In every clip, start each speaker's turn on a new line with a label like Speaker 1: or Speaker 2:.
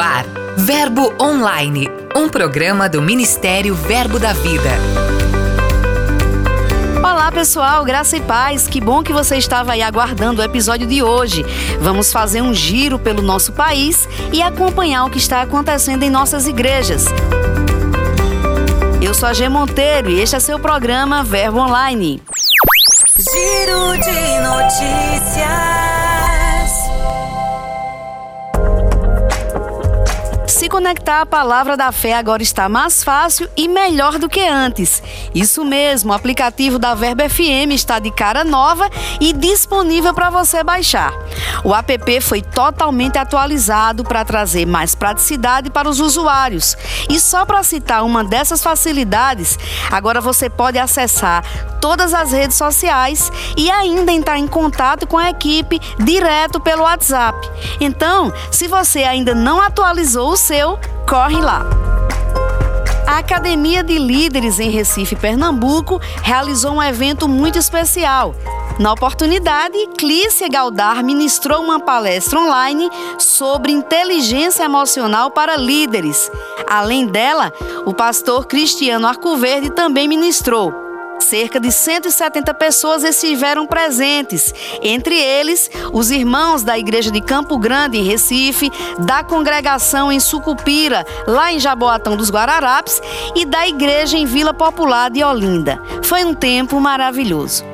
Speaker 1: Ar, Verbo Online, um programa do Ministério Verbo da Vida.
Speaker 2: Olá pessoal, graça e paz, que bom que você estava aí aguardando o episódio de hoje. Vamos fazer um giro pelo nosso país e acompanhar o que está acontecendo em nossas igrejas. Eu sou a G Monteiro e este é seu programa Verbo Online.
Speaker 1: Giro de notícias.
Speaker 2: Conectar à palavra da fé agora está mais fácil e melhor do que antes. Isso mesmo, o aplicativo da Verbo FM está de cara nova e disponível para você baixar. O app foi totalmente atualizado para trazer mais praticidade para os usuários. E só para citar uma dessas facilidades, agora você pode acessar todas as redes sociais e ainda entrar em contato com a equipe direto pelo WhatsApp. Então, se você ainda não atualizou o seu, corre lá. A Academia de Líderes em Recife, Pernambuco, realizou um evento muito especial. Na oportunidade, Clícia Galdar ministrou uma palestra online sobre inteligência emocional para líderes. Além dela, o pastor Cristiano Arcoverde também ministrou. Cerca de 170 pessoas estiveram presentes, entre eles os irmãos da Igreja de Campo Grande, em Recife, da congregação em Sucupira, lá em Jaboatão dos Guararapes, e da Igreja em Vila Popular de Olinda. Foi um tempo maravilhoso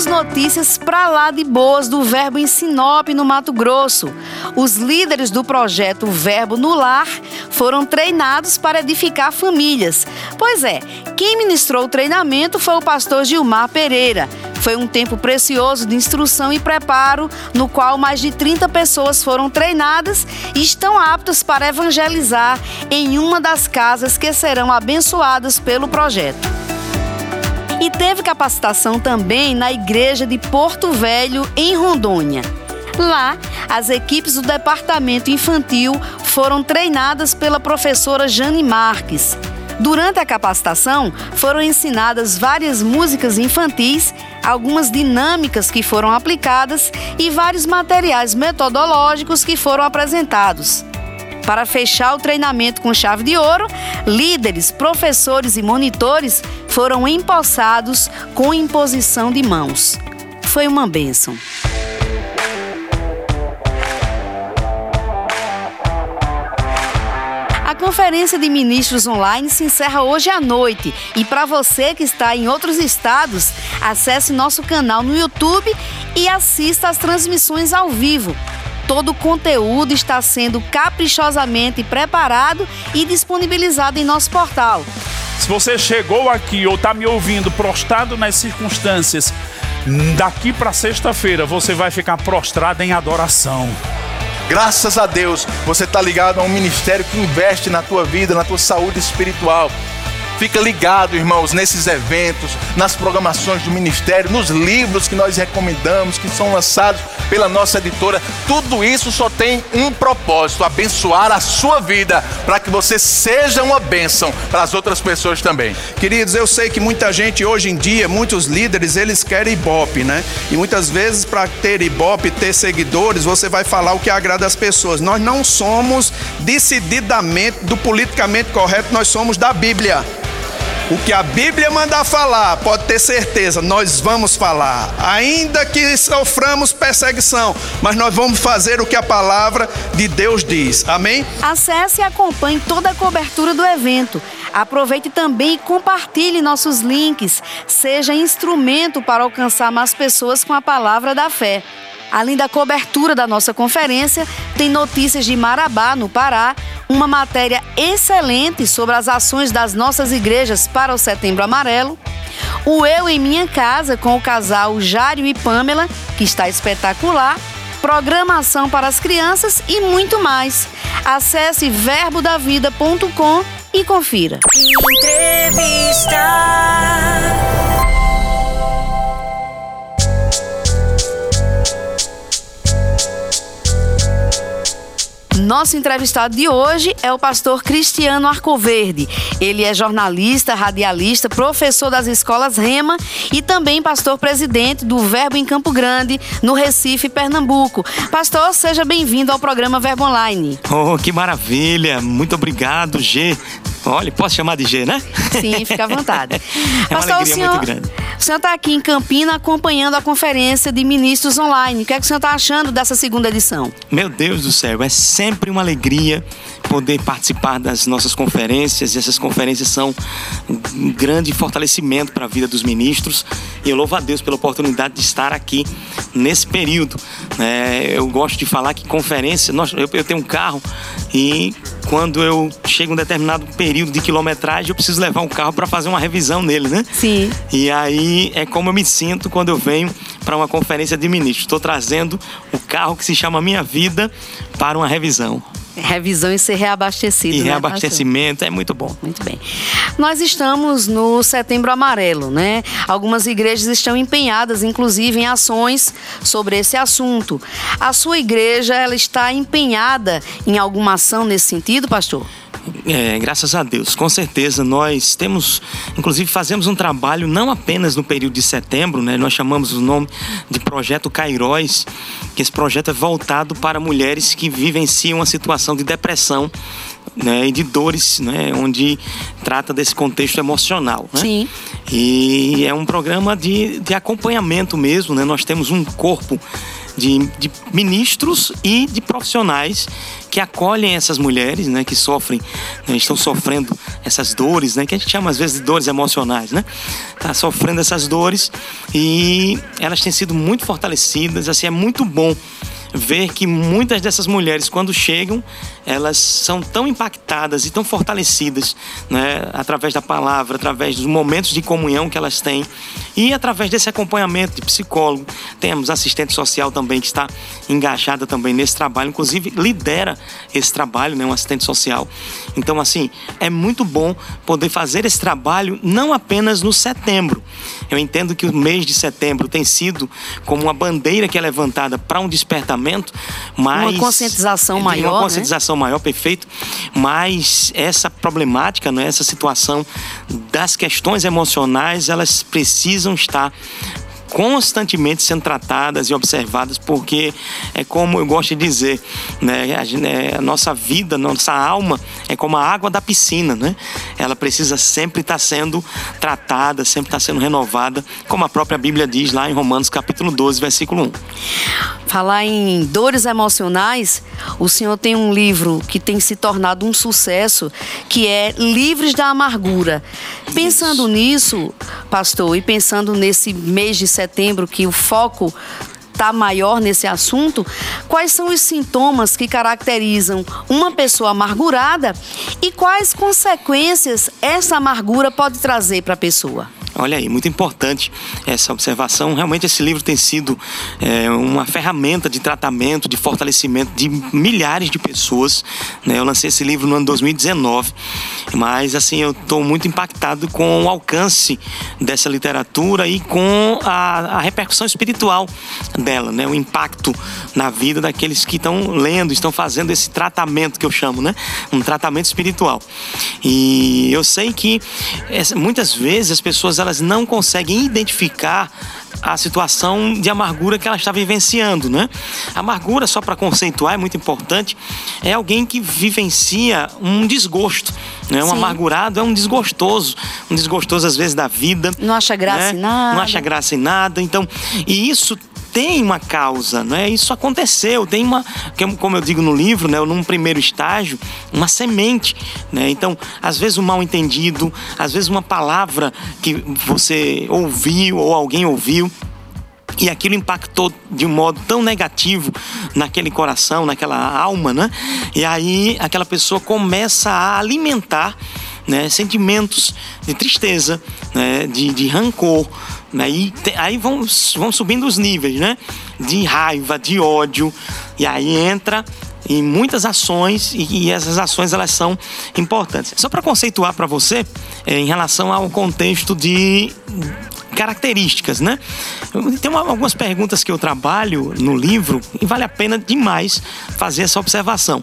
Speaker 2: temos notícias para lá de boas do Verbo em Sinop, no Mato Grosso. Os líderes do projeto Verbo no Lar foram treinados para edificar famílias. Pois é, quem ministrou o treinamento foi o pastor Gilmar Pereira. Foi um tempo precioso de instrução e preparo, no qual mais de 30 pessoas foram treinadas e estão aptas para evangelizar em uma das casas que serão abençoadas pelo projeto. E teve capacitação também na igreja de Porto Velho, em Rondônia. Lá, as equipes do departamento infantil foram treinadas pela professora Jane Marques. Durante a capacitação, foram ensinadas várias músicas infantis, algumas dinâmicas que foram aplicadas e vários materiais metodológicos que foram apresentados. Para fechar o treinamento com chave de ouro, líderes, professores e monitores foram empossados com imposição de mãos. Foi uma bênção. A conferência de ministros online se encerra hoje à noite. E para você que está em outros estados, acesse nosso canal no YouTube e assista às transmissões ao vivo todo o conteúdo está sendo caprichosamente preparado e disponibilizado em nosso portal.
Speaker 3: Se você chegou aqui ou está me ouvindo prostrado nas circunstâncias, daqui para sexta-feira você vai ficar prostrado em adoração.
Speaker 4: Graças a Deus, você está ligado a um ministério que investe na tua vida, na tua saúde espiritual. Fica ligado, irmãos, nesses eventos, nas programações do ministério, nos livros que nós recomendamos, que são lançados pela nossa editora. Tudo isso só tem um propósito: abençoar a sua vida, para que você seja uma bênção para as outras pessoas também.
Speaker 5: Queridos, eu sei que muita gente hoje em dia, muitos líderes, eles querem ibope, né? E muitas vezes, para ter ibope, ter seguidores, você vai falar o que agrada as pessoas. Nós não somos decididamente do politicamente correto, nós somos da Bíblia. O que a Bíblia mandar falar, pode ter certeza, nós vamos falar. Ainda que soframos perseguição, mas nós vamos fazer o que a palavra de Deus diz. Amém?
Speaker 2: Acesse e acompanhe toda a cobertura do evento. Aproveite também e compartilhe nossos links. Seja instrumento para alcançar mais pessoas com a palavra da fé. Além da cobertura da nossa conferência, tem notícias de Marabá, no Pará, uma matéria excelente sobre as ações das nossas igrejas para o Setembro Amarelo, o Eu em Minha Casa com o casal Jário e Pamela, que está espetacular, programação para as crianças e muito mais. Acesse verbodavida.com e confira. Entrevista. Nosso entrevistado de hoje é o pastor Cristiano Arcoverde. Ele é jornalista, radialista, professor das escolas Rema e também pastor presidente do Verbo em Campo Grande, no Recife, Pernambuco. Pastor, seja bem-vindo ao programa Verbo Online.
Speaker 6: Oh, que maravilha! Muito obrigado, G. Olha, posso chamar de G, né?
Speaker 2: Sim, fica à vontade.
Speaker 6: é uma
Speaker 2: Pastor,
Speaker 6: alegria
Speaker 2: o senhor,
Speaker 6: muito grande.
Speaker 2: O senhor está aqui em Campina acompanhando a conferência de ministros online. O que é que o senhor está achando dessa segunda edição?
Speaker 6: Meu Deus do céu, é sempre uma alegria poder participar das nossas conferências. E essas conferências são um grande fortalecimento para a vida dos ministros. E eu louvo a Deus pela oportunidade de estar aqui nesse período. É, eu gosto de falar que conferência, nós, eu, eu tenho um carro e quando eu chego um determinado período de quilometragem, eu preciso levar um carro para fazer uma revisão nele, né?
Speaker 2: Sim.
Speaker 6: E aí é como eu me sinto quando eu venho para uma conferência de ministros. Estou trazendo o carro que se chama Minha Vida para uma revisão.
Speaker 2: Revisão e ser reabastecido.
Speaker 6: E
Speaker 2: né,
Speaker 6: reabastecimento é muito bom.
Speaker 2: pastor? Muito bem. Nós estamos no Setembro Amarelo, né? Algumas igrejas estão empenhadas, inclusive, em ações sobre esse assunto. A sua igreja, ela está empenhada em alguma ação nesse sentido, pastor?
Speaker 6: É, graças a Deus, com certeza nós temos, inclusive fazemos um trabalho não apenas no período de setembro, né? Nós chamamos o nome de Projeto Cairóis, que esse projeto é voltado para mulheres que vivenciam uma situação de depressão né, e de dores, né, onde trata desse contexto emocional. Né?
Speaker 2: Sim.
Speaker 6: E é um programa de, de acompanhamento mesmo, né? Nós temos um corpo de, de ministros e de profissionais que acolhem essas mulheres, né, que sofrem, né, estão sofrendo essas dores, né, que a gente chama às vezes de dores emocionais, né, tá sofrendo essas dores e elas têm sido muito fortalecidas, assim é muito bom ver que muitas dessas mulheres, quando chegam, elas são tão impactadas e tão fortalecidas, né, através da palavra, através dos momentos de comunhão que elas têm e através desse acompanhamento de psicólogo. Temos assistente social também que está engajada também nesse trabalho, inclusive lidera esse trabalho, né, um assistente social. Então, assim, é muito bom poder fazer esse trabalho não apenas no setembro. Eu entendo que o mês de setembro tem sido como uma bandeira que é levantada para um despertamento, mas
Speaker 2: Uma conscientização
Speaker 6: É,
Speaker 2: maior,
Speaker 6: uma
Speaker 2: né?
Speaker 6: conscientização maior, perfeito. Mas essa problemática, né, essa situação das questões emocionais, elas precisam estar constantemente sendo tratadas e observadas, porque é como eu gosto de dizer, né, a, é, a nossa vida, nossa alma é como a água da piscina, né? Ela precisa sempre estar sendo tratada, sempre estar sendo renovada, como a própria Bíblia diz lá em Romanos capítulo 12, versículo 1.
Speaker 2: Falar em dores emocionais, o senhor tem um livro que tem se tornado um sucesso, que é Livres da Amargura. Pensando nisso, pastor, e pensando nesse mês de setembro que o foco está maior nesse assunto, quais são os sintomas que caracterizam uma pessoa amargurada e quais consequências essa amargura pode trazer para a pessoa?
Speaker 6: Olha aí, muito importante essa observação. Realmente esse livro tem sido é, uma ferramenta de tratamento, de fortalecimento de milhares de pessoas. né? Eu lancei esse livro no ano 2019, mas assim eu estou muito impactado com o alcance dessa literatura e com a, a repercussão espiritual dela, né? O impacto na vida daqueles que estão lendo, estão fazendo esse tratamento que eu chamo, né? Um tratamento espiritual. E eu sei que essa- muitas vezes as pessoas elas não conseguem identificar a situação de amargura que ela está vivenciando, né? Amargura, só para conceituar, é muito importante, é alguém que vivencia um desgosto, né? Um
Speaker 2: Sim.
Speaker 6: amargurado é um desgostoso, um desgostoso às vezes da vida.
Speaker 2: Não acha graça
Speaker 6: né?
Speaker 2: em nada.
Speaker 6: Não acha graça em nada. Então, e isso tem uma causa, né? Isso aconteceu, tem uma, que- como eu digo no livro, né, num primeiro estágio, uma semente, né? Então, às vezes um mal entendido, às vezes uma palavra que você ouviu ou alguém ouviu e aquilo impactou de um modo tão negativo naquele coração, naquela alma, né? E aí aquela pessoa começa a alimentar né, sentimentos de tristeza, né, de, de rancor, né, e te- aí vão, vão subindo os níveis, né, de raiva, de ódio, e aí entra em muitas ações e, e essas ações elas são importantes. Só para conceituar para você, eh, em relação ao contexto de características, né? Tem uma, algumas perguntas que eu trabalho no livro e vale a pena demais fazer essa observação.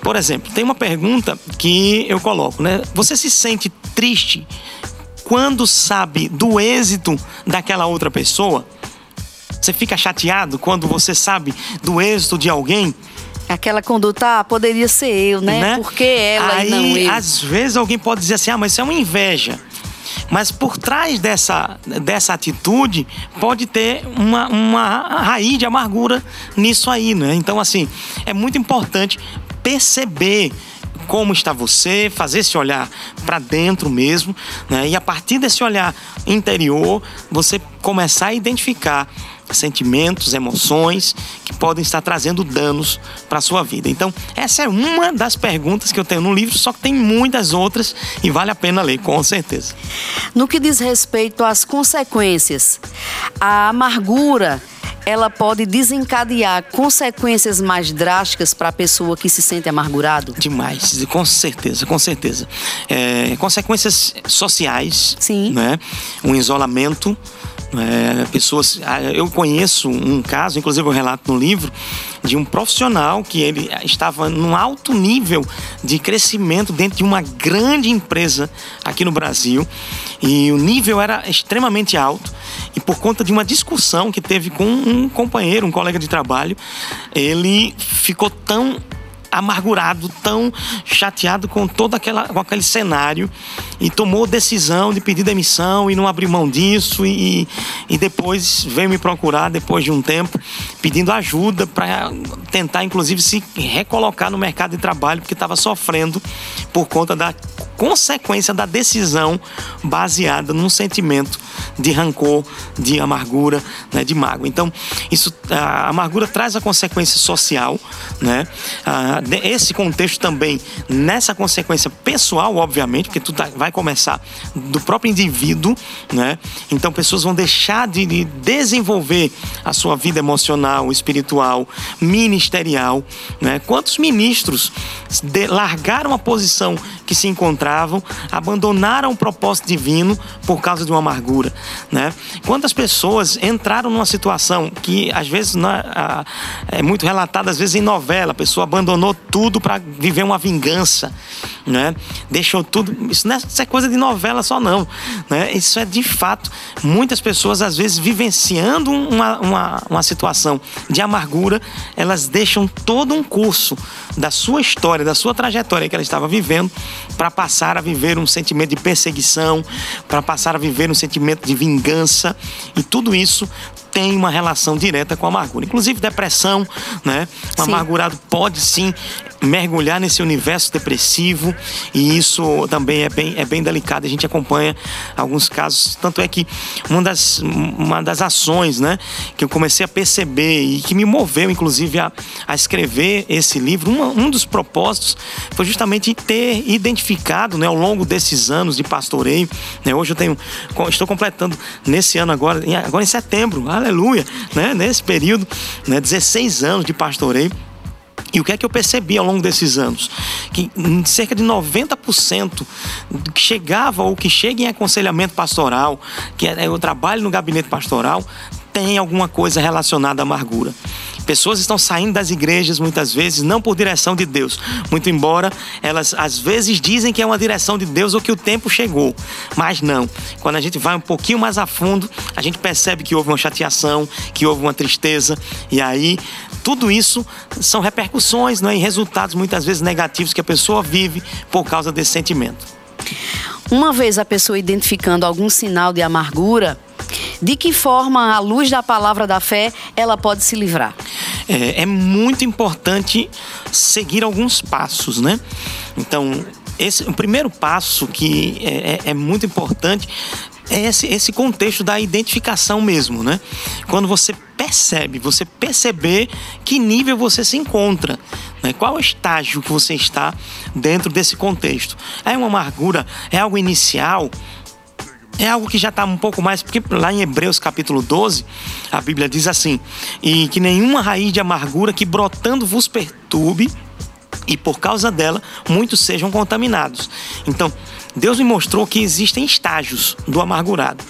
Speaker 6: Por exemplo, tem uma pergunta que eu coloco, né? Você se sente triste quando sabe do êxito daquela outra pessoa? Você fica chateado quando você sabe do êxito de alguém?
Speaker 2: Aquela conduta ah, poderia ser eu, né? né? Porque ela
Speaker 6: Aí,
Speaker 2: e não eu.
Speaker 6: Às vezes alguém pode dizer assim: ah, mas isso é uma inveja. Mas por trás dessa, dessa atitude pode ter uma, uma raiz de amargura nisso aí, né? Então, assim, é muito importante perceber como está você, fazer esse olhar para dentro mesmo, né? E a partir desse olhar interior, você começar a identificar sentimentos, emoções que podem estar trazendo danos para a sua vida. Então, essa é uma das perguntas que eu tenho no livro, só que tem muitas outras e vale a pena ler, com certeza.
Speaker 2: No que diz respeito às consequências, a amargura ela pode desencadear consequências mais drásticas para a pessoa que se sente amargurado?
Speaker 6: Demais, com certeza, com certeza. É, consequências sociais,
Speaker 2: Sim.
Speaker 6: Né? um isolamento, é, pessoas, ah, eu conheço um caso, inclusive eu relato no livro, de um profissional que ele estava num alto nível de crescimento dentro de uma grande empresa aqui no Brasil e o nível era extremamente alto e por conta de uma discussão que teve com um companheiro, um colega de trabalho, ele ficou tão amargurado, tão chateado com todo aquela, com aquele cenário e tomou decisão de pedir demissão e não abriu mão disso e, e depois veio me procurar depois de um tempo pedindo ajuda para tentar inclusive se recolocar no mercado de trabalho porque estava sofrendo por conta da consequência da decisão baseada num sentimento de rancor, de amargura, né, de mágoa. Então, isso, a amargura traz a consequência social, né? Esse contexto também, nessa consequência pessoal, obviamente, porque tudo tá, vai começar do próprio indivíduo, né? Então, pessoas vão deixar de, de desenvolver a sua vida emocional, espiritual, ministerial, né? Quantos ministros de, largaram a posição que se encontravam, abandonaram o propósito divino por causa de uma amargura, né? Quantas pessoas entraram numa situação que às vezes é, é muito relatada às vezes em novela, a pessoa abandonou tudo para viver uma vingança, né? Deixou tudo, isso não é coisa de novela só não, né? Isso é de fato muitas pessoas às vezes vivenciando uma, uma, uma situação de amargura, elas deixam todo um curso da sua história, da sua trajetória que ela estava vivendo para passar a viver um sentimento de perseguição, para passar a viver um sentimento de vingança e tudo isso tem uma relação direta com a amargura. Inclusive depressão, né? O amargurado pode sim mergulhar nesse universo depressivo e isso também é bem, é bem delicado. A gente acompanha alguns casos. Tanto é que uma das, uma das ações né, que eu comecei a perceber e que me moveu, inclusive, a, a escrever esse livro, uma, um dos propósitos foi justamente ter identificado né, ao longo desses anos de pastoreio. Né, hoje eu tenho, estou completando nesse ano agora, agora em setembro, aleluia, né, nesse período, né, 16 anos de pastoreio. E o que é que eu percebi ao longo desses anos? Que cerca de 90% que chegava ou que chega em aconselhamento pastoral, que é o trabalho no gabinete pastoral, tem alguma coisa relacionada à amargura. Pessoas estão saindo das igrejas muitas vezes não por direção de Deus, muito embora elas às vezes dizem que é uma direção de Deus ou que o tempo chegou, mas não. Quando a gente vai um pouquinho mais a fundo, a gente percebe que houve uma chateação, que houve uma tristeza e aí tudo isso são repercussões né, e resultados muitas vezes negativos que a pessoa vive por causa desse sentimento.
Speaker 2: Uma vez a pessoa identificando algum sinal de amargura, de que forma, à luz da palavra da fé, ela pode se livrar?
Speaker 6: É, é muito importante seguir alguns passos, né? Então, esse, o primeiro passo que é, é, é muito importante é esse, esse contexto da identificação mesmo, né? Quando você percebe, você perceber que nível você se encontra, né? qual estágio que você está dentro desse contexto. É uma amargura, é algo inicial, é algo que já está um pouco mais, porque lá em Hebreus capítulo 12, a Bíblia diz assim: E que nenhuma raiz de amargura que brotando vos perturbe, e por causa dela muitos sejam contaminados. Então, Deus me mostrou que existem estágios do amargurado.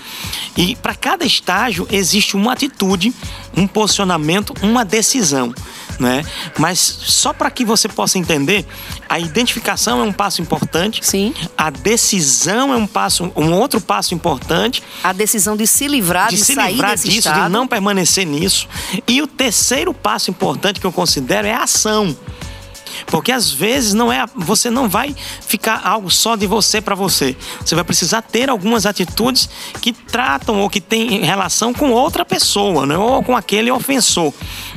Speaker 6: E para cada estágio existe uma atitude, um posicionamento, uma decisão. Né? Mas só para que você possa entender, a identificação é um passo importante.
Speaker 2: Sim.
Speaker 6: A decisão é um passo, um outro passo importante.
Speaker 2: A decisão de se livrar,
Speaker 6: de,
Speaker 2: de
Speaker 6: se
Speaker 2: sair
Speaker 6: livrar
Speaker 2: desse
Speaker 6: disso,
Speaker 2: estado.
Speaker 6: de não permanecer nisso. E o terceiro passo importante que eu considero é a ação. Porque às vezes não é, você não vai ficar algo só de você para você. Você vai precisar ter algumas atitudes que tratam ou que têm relação com outra pessoa, né? ou com aquele ofensor.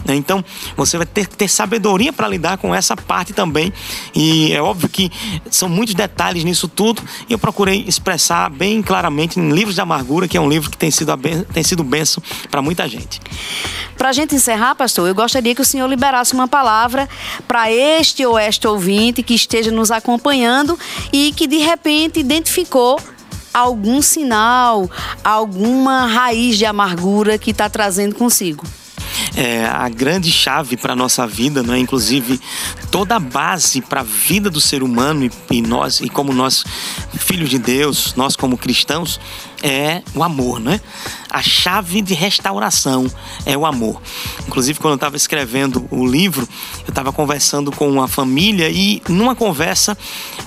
Speaker 6: Né? Então, você vai ter que ter sabedoria para lidar com essa parte também. E é óbvio que são muitos detalhes nisso tudo. E eu procurei expressar bem claramente em Livros de Amargura, que é um livro que tem sido, tem sido bênção para muita gente.
Speaker 2: Para a gente encerrar, pastor, eu gostaria que o senhor liberasse uma palavra para este ou esta ouvinte que esteja nos acompanhando e que de repente identificou algum sinal, alguma raiz de amargura que está trazendo consigo.
Speaker 6: É, a grande chave para a nossa vida, não é? inclusive toda a base para a vida do ser humano e, e nós, e como nós, filhos de Deus, nós como cristãos, é o amor, né? A chave de restauração é o amor. Inclusive, quando eu estava escrevendo o livro, eu estava conversando com uma família e, numa conversa,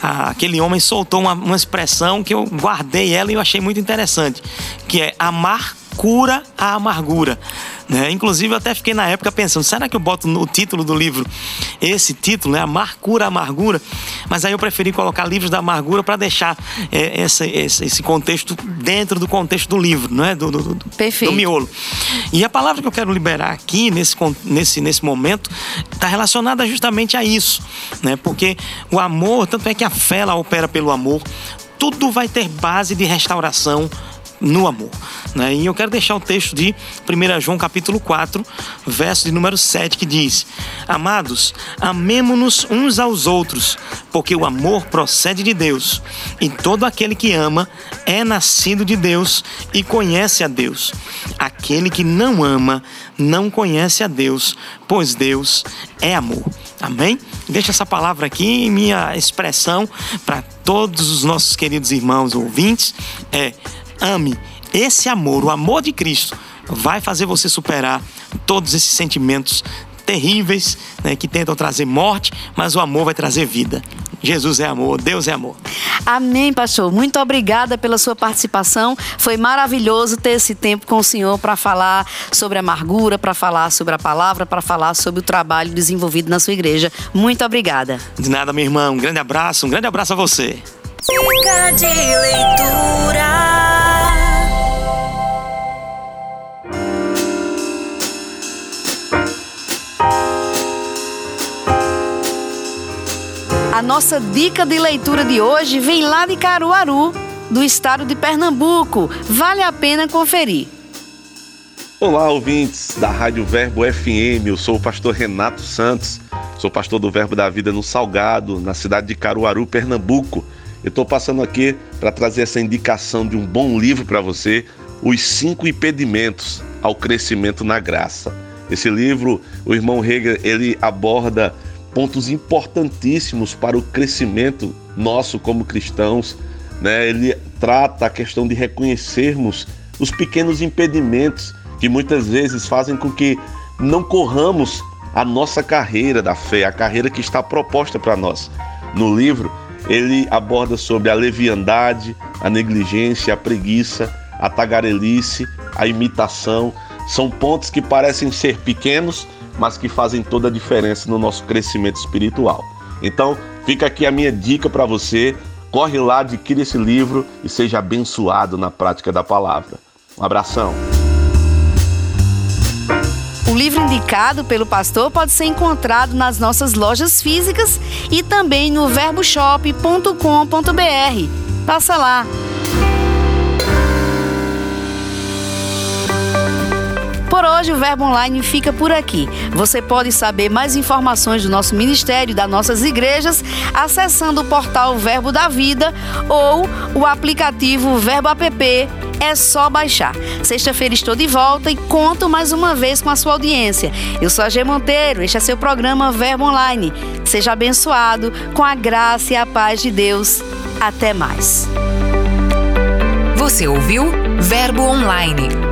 Speaker 6: aquele homem soltou uma, uma expressão que eu guardei ela e eu achei muito interessante, que é amar cura a amargura. Né? Inclusive, eu até fiquei na época pensando: será que eu boto no título do livro esse título, né? Amar cura a amargura? Mas aí eu preferi colocar Livros da Amargura para deixar é, essa- esse, esse contexto dentro do contexto do livro, não é? Do, do, do,
Speaker 2: Perfeito.
Speaker 6: do miolo. E a palavra que eu quero liberar aqui, nesse, nesse, nesse momento, está relacionada justamente a isso, né? Porque o amor, tanto é que a fé ela opera pelo amor, tudo vai ter base de restauração no amor. Né? E eu quero deixar o texto de 1 João capítulo 4, verso de número 7, que diz: Amados, amemo-nos uns aos outros, porque o amor procede de Deus, e todo aquele que ama é nascido de Deus e conhece a Deus. Aquele que não ama não conhece a Deus, pois Deus é amor. Amém? Deixa essa palavra aqui, minha expressão para todos os nossos queridos irmãos ouvintes é ame. Esse amor, o amor de Cristo, vai fazer você superar todos esses sentimentos terríveis né, que tentam trazer morte, mas o amor vai trazer vida. Jesus é amor, Deus é amor.
Speaker 2: Amém, pastor. Muito obrigada pela sua participação. Foi maravilhoso ter esse tempo com o senhor para falar sobre a amargura, para falar sobre a palavra, para falar sobre o trabalho desenvolvido na sua igreja. Muito obrigada.
Speaker 6: De nada, meu irmão. Um grande abraço, um grande abraço a você.
Speaker 7: Dica de leitura.
Speaker 2: A nossa dica de leitura de hoje vem lá de Caruaru, do estado de Pernambuco. Vale a pena conferir.
Speaker 8: Olá, ouvintes da Rádio Verbo FM. Eu sou o pastor Renato Santos. Sou pastor do Verbo da Vida no Salgado, na cidade de Caruaru, Pernambuco. Eu estou passando aqui para trazer essa indicação de um bom livro para você, Os Cinco Impedimentos ao Crescimento na Graça. Esse livro, o irmão Hegel, ele aborda pontos importantíssimos para o crescimento nosso como cristãos. Né? Ele trata a questão de reconhecermos os pequenos impedimentos que muitas vezes fazem com que não corramos a nossa carreira da fé, a carreira que está proposta para nós. No livro, ele aborda sobre a leviandade, a negligência, a preguiça, a tagarelice, a imitação. São pontos que parecem ser pequenos, mas que fazem toda a diferença no nosso crescimento espiritual. Então, fica aqui a minha dica para você. Corre lá, adquire esse livro e seja abençoado na prática da palavra. Um abração.
Speaker 2: O livro indicado pelo pastor pode ser encontrado nas nossas lojas físicas e também no verboshop.com.br. Passa lá. Hoje, o Verbo Online fica por aqui. Você pode saber mais informações do nosso ministério das nossas igrejas acessando o portal Verbo da Vida ou o aplicativo Verbo App É só baixar. Sexta-feira estou de volta e conto mais uma vez com a sua audiência. Eu sou a G Monteiro, este é seu programa Verbo Online. Seja abençoado com a graça e a paz de Deus. Até mais.
Speaker 1: Você ouviu Verbo Online,